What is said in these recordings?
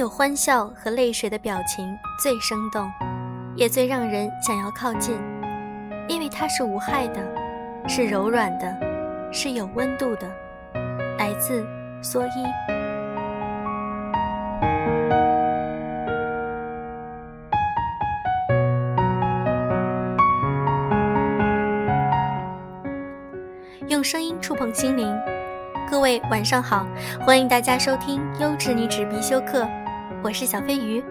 有欢笑和泪水的表情最生动，也最让人想要靠近，因为它是无害的，是柔软的，是有温度的，来自蓑衣。用声音触碰心灵，各位晚上好，欢迎大家收听《优质女纸必修课》，我是小飞鱼。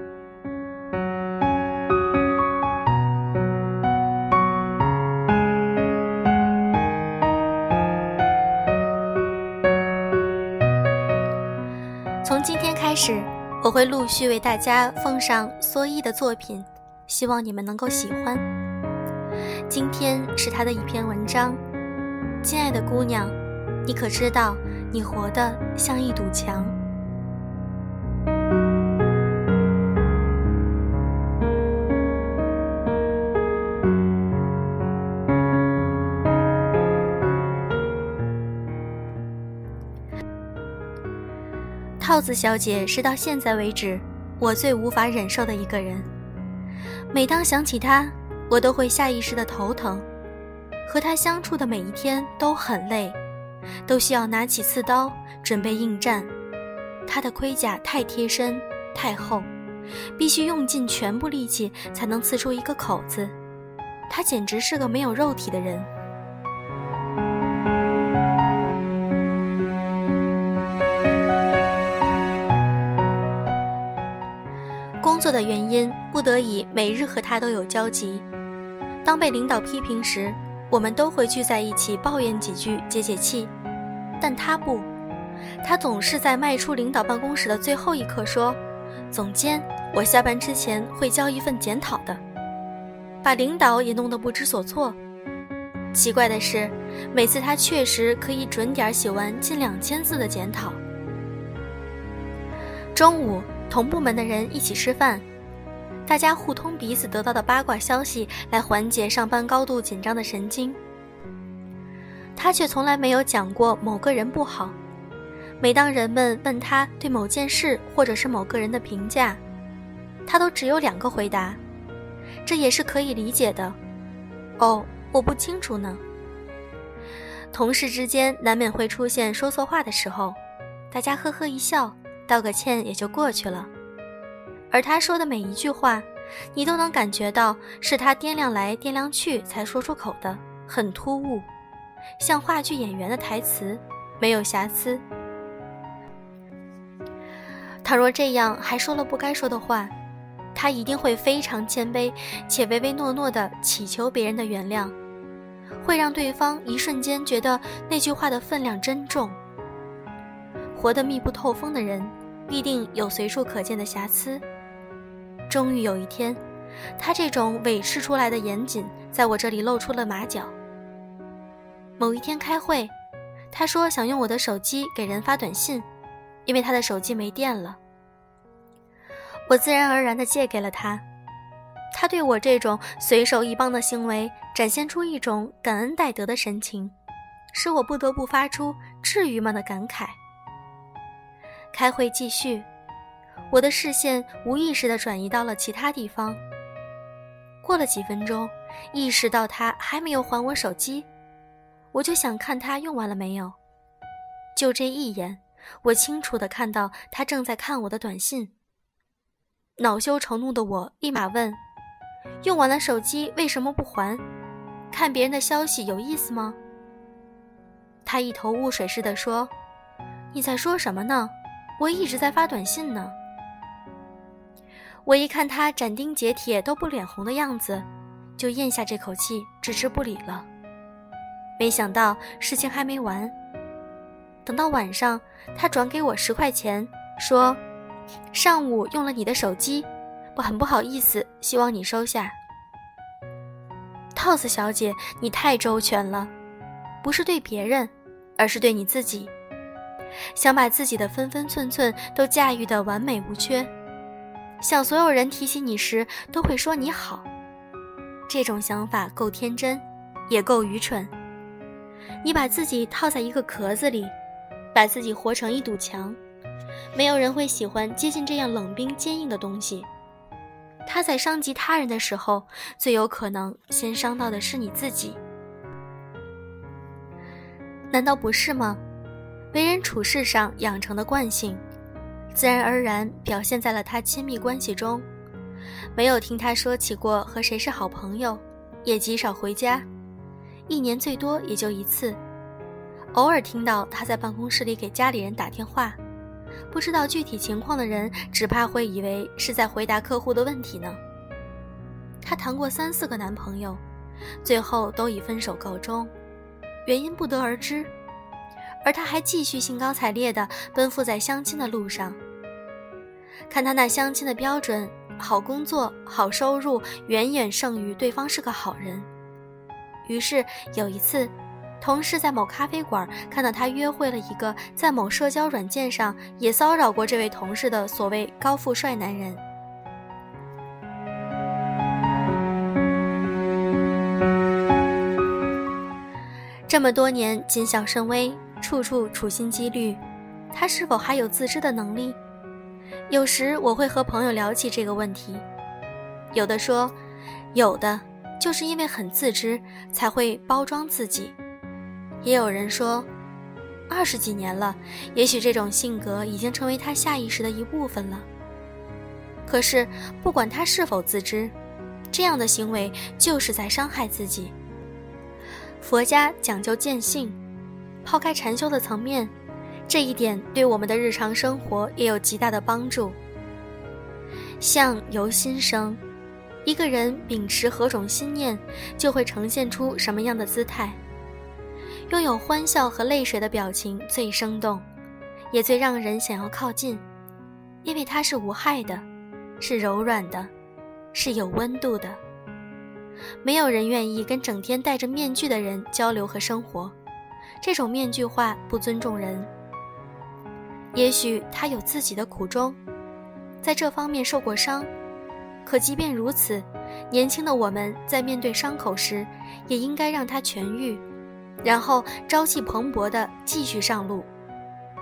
从今天开始，我会陆续为大家奉上蓑衣的作品，希望你们能够喜欢。今天是他的一篇文章。亲爱的姑娘，你可知道，你活得像一堵墙。套子小姐是到现在为止我最无法忍受的一个人。每当想起她，我都会下意识的头疼。和她相处的每一天都很累，都需要拿起刺刀准备应战。他的盔甲太贴身、太厚，必须用尽全部力气才能刺出一个口子。他简直是个没有肉体的人。工作的原因，不得已每日和他都有交集。当被领导批评时，我们都会聚在一起抱怨几句解解气，但他不，他总是在迈出领导办公室的最后一刻说：“总监，我下班之前会交一份检讨的。”把领导也弄得不知所措。奇怪的是，每次他确实可以准点写完近两千字的检讨。中午，同部门的人一起吃饭。大家互通彼此得到的八卦消息，来缓解上班高度紧张的神经。他却从来没有讲过某个人不好。每当人们问他对某件事或者是某个人的评价，他都只有两个回答，这也是可以理解的。哦，我不清楚呢。同事之间难免会出现说错话的时候，大家呵呵一笑，道个歉也就过去了。而他说的每一句话，你都能感觉到是他掂量来掂量去才说出口的，很突兀，像话剧演员的台词，没有瑕疵。倘若这样还说了不该说的话，他一定会非常谦卑且唯唯诺诺地祈求别人的原谅，会让对方一瞬间觉得那句话的分量真重。活得密不透风的人，必定有随处可见的瑕疵。终于有一天，他这种伪饰出来的严谨，在我这里露出了马脚。某一天开会，他说想用我的手机给人发短信，因为他的手机没电了。我自然而然地借给了他。他对我这种随手一帮的行为，展现出一种感恩戴德的神情，使我不得不发出“至于吗”的感慨。开会继续。我的视线无意识地转移到了其他地方。过了几分钟，意识到他还没有还我手机，我就想看他用完了没有。就这一眼，我清楚地看到他正在看我的短信。恼羞成怒的我立马问：“用完了手机为什么不还？看别人的消息有意思吗？”他一头雾水似的说：“你在说什么呢？我一直在发短信呢。”我一看他斩钉截铁都不脸红的样子，就咽下这口气，置之不理了。没想到事情还没完。等到晚上，他转给我十块钱，说：“上午用了你的手机，我很不好意思，希望你收下。”套子小姐，你太周全了，不是对别人，而是对你自己，想把自己的分分寸寸都驾驭得完美无缺。想所有人提起你时都会说你好，这种想法够天真，也够愚蠢。你把自己套在一个壳子里，把自己活成一堵墙，没有人会喜欢接近这样冷冰坚硬的东西。他在伤及他人的时候，最有可能先伤到的是你自己。难道不是吗？为人处事上养成的惯性，自然而然表现在了他亲密关系中。没有听他说起过和谁是好朋友，也极少回家，一年最多也就一次。偶尔听到他在办公室里给家里人打电话，不知道具体情况的人，只怕会以为是在回答客户的问题呢。他谈过三四个男朋友，最后都以分手告终，原因不得而知。而他还继续兴高采烈地奔赴在相亲的路上。看他那相亲的标准，好工作、好收入，远远胜于对方是个好人。于是有一次，同事在某咖啡馆看到他约会了一个在某社交软件上也骚扰过这位同事的所谓高富帅男人。这么多年谨小慎微。处处处心积虑，他是否还有自知的能力？有时我会和朋友聊起这个问题，有的说，有的就是因为很自知才会包装自己；也有人说，二十几年了，也许这种性格已经成为他下意识的一部分了。可是不管他是否自知，这样的行为就是在伤害自己。佛家讲究见性。抛开禅修的层面，这一点对我们的日常生活也有极大的帮助。相由心生，一个人秉持何种心念，就会呈现出什么样的姿态。拥有欢笑和泪水的表情最生动，也最让人想要靠近，因为它是无害的，是柔软的，是有温度的。没有人愿意跟整天戴着面具的人交流和生活。这种面具化不尊重人。也许他有自己的苦衷，在这方面受过伤，可即便如此，年轻的我们在面对伤口时，也应该让它痊愈，然后朝气蓬勃地继续上路，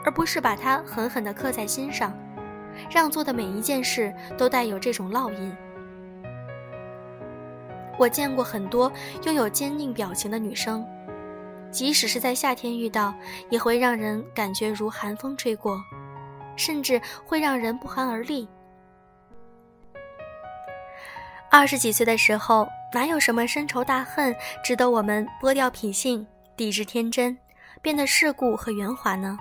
而不是把它狠狠地刻在心上，让做的每一件事都带有这种烙印。我见过很多拥有坚定表情的女生。即使是在夏天遇到，也会让人感觉如寒风吹过，甚至会让人不寒而栗。二十几岁的时候，哪有什么深仇大恨值得我们剥掉品性、抵制天真，变得世故和圆滑呢？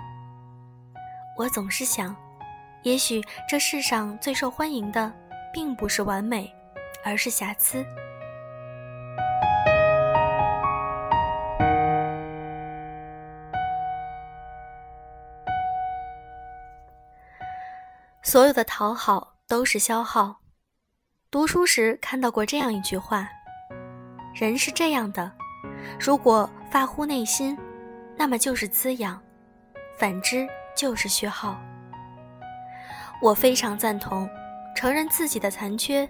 我总是想，也许这世上最受欢迎的，并不是完美，而是瑕疵。所有的讨好都是消耗。读书时看到过这样一句话：“人是这样的，如果发乎内心，那么就是滋养；反之就是虚耗。”我非常赞同，承认自己的残缺，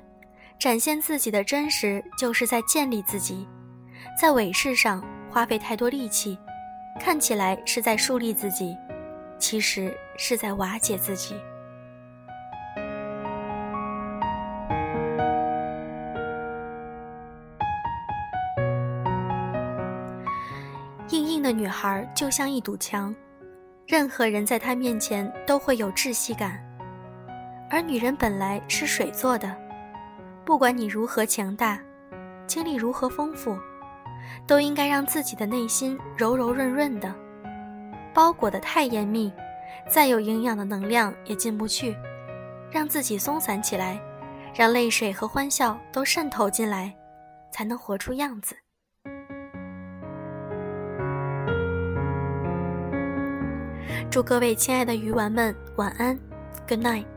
展现自己的真实，就是在建立自己。在伪饰上花费太多力气，看起来是在树立自己，其实是在瓦解自己。的女孩就像一堵墙，任何人在她面前都会有窒息感。而女人本来是水做的，不管你如何强大，经历如何丰富，都应该让自己的内心柔柔润润的。包裹的太严密，再有营养的能量也进不去。让自己松散起来，让泪水和欢笑都渗透进来，才能活出样子。祝各位亲爱的鱼丸们晚安，Good night。